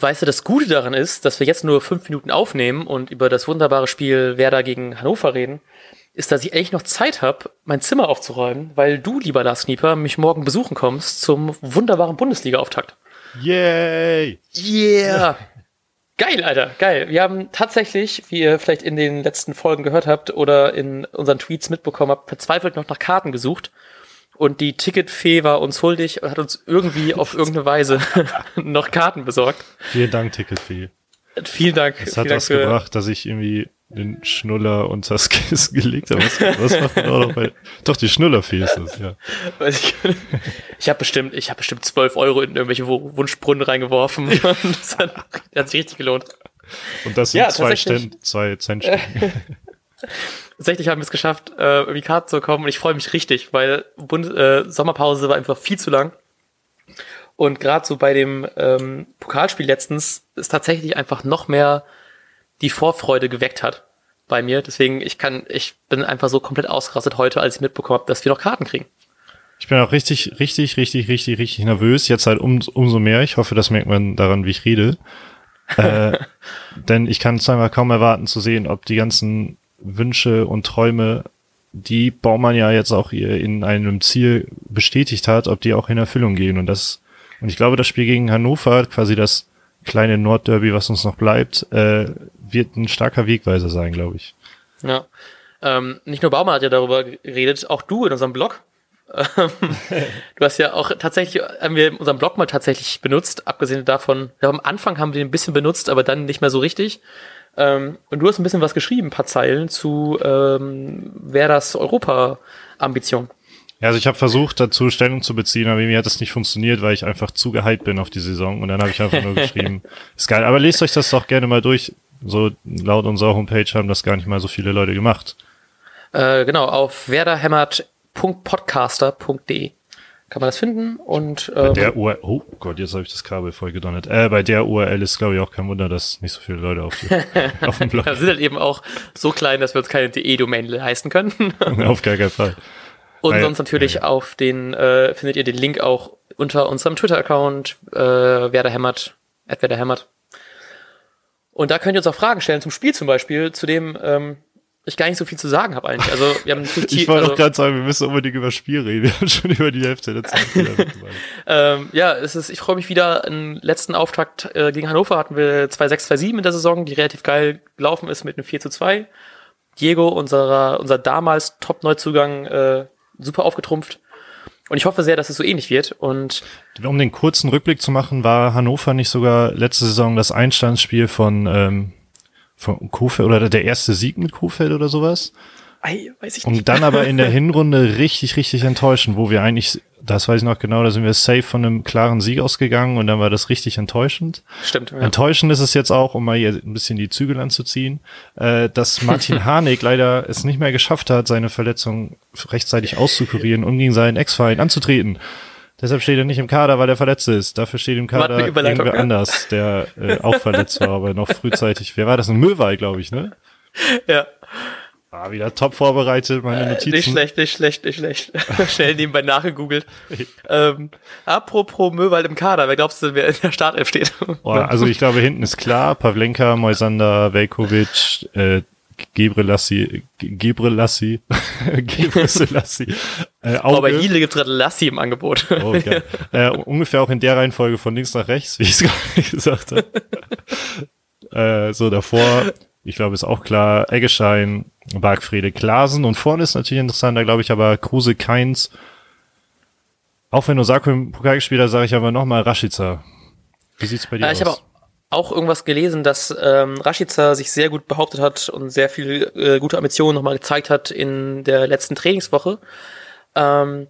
Weißt du, das Gute daran ist, dass wir jetzt nur fünf Minuten aufnehmen und über das wunderbare Spiel Werder gegen Hannover reden, ist, dass ich eigentlich noch Zeit habe, mein Zimmer aufzuräumen, weil du, lieber Lars Knieper, mich morgen besuchen kommst zum wunderbaren Bundesliga-Auftakt. Yay! Yeah! Geil, Alter, geil. Wir haben tatsächlich, wie ihr vielleicht in den letzten Folgen gehört habt oder in unseren Tweets mitbekommen habt, verzweifelt noch nach Karten gesucht. Und die Ticketfee war uns huldig und hat uns irgendwie auf irgendeine Weise noch Karten besorgt. Vielen Dank, Ticketfee. Vielen Dank. Es hat Dank für- gebracht, dass ich irgendwie den Schnuller unter das Kissen gelegt habe. Was, was macht man auch noch bei, doch, die Schnullerfee ist das, ja. Weiß ich ich habe bestimmt, ich habe bestimmt 12 Euro in irgendwelche Wu- Wunschbrunnen reingeworfen. Das hat, das hat sich richtig gelohnt. Und das sind Ja, zwei. Sten zwei Centstücken. Tatsächlich haben wir es geschafft, äh, irgendwie Karten zu bekommen und ich freue mich richtig, weil Bund äh, Sommerpause war einfach viel zu lang. Und gerade so bei dem ähm, Pokalspiel letztens ist tatsächlich einfach noch mehr die Vorfreude geweckt hat bei mir. Deswegen, ich kann, ich bin einfach so komplett ausgerastet heute, als ich mitbekommen habe, dass wir noch Karten kriegen. Ich bin auch richtig, richtig, richtig, richtig, richtig nervös. Jetzt halt um, umso mehr. Ich hoffe, das merkt man daran, wie ich rede. äh, denn ich kann es einfach kaum erwarten zu sehen, ob die ganzen Wünsche und Träume, die Baumann ja jetzt auch in einem Ziel bestätigt hat, ob die auch in Erfüllung gehen. Und das, und ich glaube, das Spiel gegen Hannover, quasi das kleine Nordderby, was uns noch bleibt, äh, wird ein starker Wegweiser sein, glaube ich. Ja. Ähm, nicht nur Baumann hat ja darüber geredet, auch du in unserem Blog. Ähm, du hast ja auch tatsächlich, haben wir unseren Blog mal tatsächlich benutzt, abgesehen davon, ja, am Anfang haben wir den ein bisschen benutzt, aber dann nicht mehr so richtig. Ähm, und du hast ein bisschen was geschrieben, ein paar Zeilen zu ähm, Werders Europa-Ambition. Ja, also ich habe versucht, dazu Stellung zu beziehen, aber mir hat das nicht funktioniert, weil ich einfach zu gehypt bin auf die Saison. Und dann habe ich einfach nur geschrieben, ist geil. Aber lest euch das doch gerne mal durch. So laut unserer Homepage haben das gar nicht mal so viele Leute gemacht. Äh, genau, auf werderhämmert.podcaster.de kann man das finden und Bei ähm, der URL, oh Gott, jetzt habe ich das Kabel voll gedonnert. Äh, bei der URL ist, glaube ich, auch kein Wunder, dass nicht so viele Leute auf, die, auf dem Blog. wir sind halt eben auch so klein, dass wir uns keine DE-Domain leisten können. auf gar keinen Fall. Und Weil- sonst natürlich ja, auf den, äh, findet ihr den Link auch unter unserem Twitter-Account, äh, Werderhämmert, at Werderhämmert. Und da könnt ihr uns auch Fragen stellen zum Spiel zum Beispiel, zu dem ähm, ich gar nicht so viel zu sagen habe eigentlich. Also wir haben Ich wollte also, auch gerade sagen, wir müssen unbedingt über das Spiel reden. Wir haben schon über die Hälfte der Zeit. ähm, ja, es ist, ich freue mich wieder. Im letzten Auftakt äh, gegen Hannover hatten wir 2-6, 2-7 in der Saison, die relativ geil gelaufen ist mit einem 4 zu 2. Diego, unserer, unser damals Top-Neuzugang, äh, super aufgetrumpft. Und ich hoffe sehr, dass es so ähnlich wird. Und Um den kurzen Rückblick zu machen, war Hannover nicht sogar letzte Saison das Einstandsspiel von, ähm, von Kofeld oder der erste Sieg mit Kofeld oder sowas? ei, weiß ich nicht. Und dann aber in der Hinrunde richtig, richtig enttäuschend, wo wir eigentlich, das weiß ich noch genau, da sind wir safe von einem klaren Sieg ausgegangen und dann war das richtig enttäuschend. Stimmt. Ja. Enttäuschend ist es jetzt auch, um mal hier ein bisschen die Zügel anzuziehen, äh, dass Martin Harnik leider es nicht mehr geschafft hat, seine Verletzung rechtzeitig auszukurieren und gegen seinen Ex-Verein anzutreten. Deshalb steht er nicht im Kader, weil er verletzt ist. Dafür steht im Kader irgendwer ja. anders, der äh, auch verletzt war, aber noch frühzeitig. Wer war das? Ein Möwald, glaube ich, ne? ja. Ah, wieder top vorbereitet, meine Notizen. Nicht schlecht, nicht schlecht, nicht schlecht. Schnell nebenbei nachgegoogelt. ähm, apropos Möwald im Kader, wer glaubst du, wer in der Startelf steht? Boah, also ich glaube, hinten ist klar, Pavlenka, Moisander, Velkovic, äh, Gebrelassi, Ge- Gebrelassi, Gebreselassie, äh, Aber bei Auge. Hiele gibt es gerade Lassi im Angebot. Oh, okay. äh, ungefähr auch in der Reihenfolge von links nach rechts, wie ich es gerade gesagt habe. äh, so davor, ich glaube, ist auch klar, Eggeschein, Bargfrede, Klasen und vorne ist natürlich interessant, da glaube ich aber Kruse, Keins. Auch wenn Osako im Pokal gespielt hat, sage ich aber nochmal Rashica. Wie sieht's bei dir Äh, aus? Auch irgendwas gelesen, dass ähm, Rashica sich sehr gut behauptet hat und sehr viel äh, gute Ambitionen nochmal gezeigt hat in der letzten Trainingswoche. Ähm,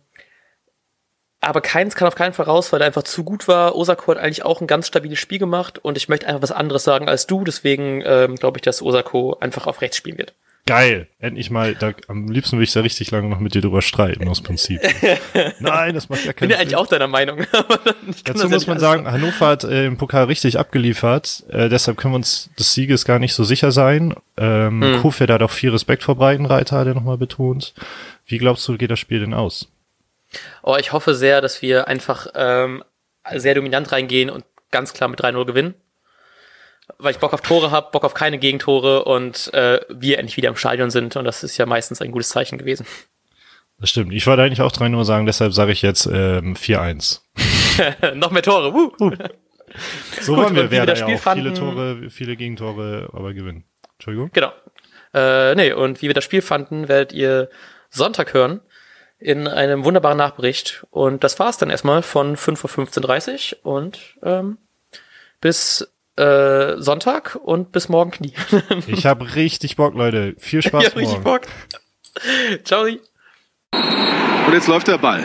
aber keins kann auf keinen Fall raus, weil er einfach zu gut war. Osako hat eigentlich auch ein ganz stabiles Spiel gemacht und ich möchte einfach was anderes sagen als du. Deswegen ähm, glaube ich, dass Osako einfach auf rechts spielen wird. Geil. Endlich mal, da, am liebsten würde ich da richtig lange noch mit dir drüber streiten, aus Prinzip. Nein, das macht ja Bin keinen ja eigentlich Sinn. auch deiner Meinung. aber Dazu muss man sagen, Hannover hat äh, im Pokal richtig abgeliefert. Äh, deshalb können wir uns des Sieges gar nicht so sicher sein. Ähm, Hm. Kofeld hat auch viel Respekt vor Breitenreiter, hat er nochmal betont. Wie glaubst du, geht das Spiel denn aus? Oh, ich hoffe sehr, dass wir einfach ähm, sehr dominant reingehen und ganz klar mit 3-0 gewinnen. Weil ich Bock auf Tore habe, Bock auf keine Gegentore und äh, wir endlich wieder im Stadion sind. Und das ist ja meistens ein gutes Zeichen gewesen. Das stimmt. Ich wollte eigentlich auch 3-0 sagen, deshalb sage ich jetzt ähm, 4-1. Noch mehr Tore. Uh. So Gut, wollen wir Werder ja auch. Fanden, viele Tore, viele Gegentore, aber gewinnen. Entschuldigung. Genau. Äh, nee, und wie wir das Spiel fanden, werdet ihr Sonntag hören in einem wunderbaren Nachbericht. Und das war's dann erstmal von 5.15.30 Uhr und ähm, bis äh, Sonntag und bis morgen Knie. ich habe richtig Bock, Leute. Viel Spaß ich hab morgen. richtig Bock. Ciao. Und jetzt läuft der Ball.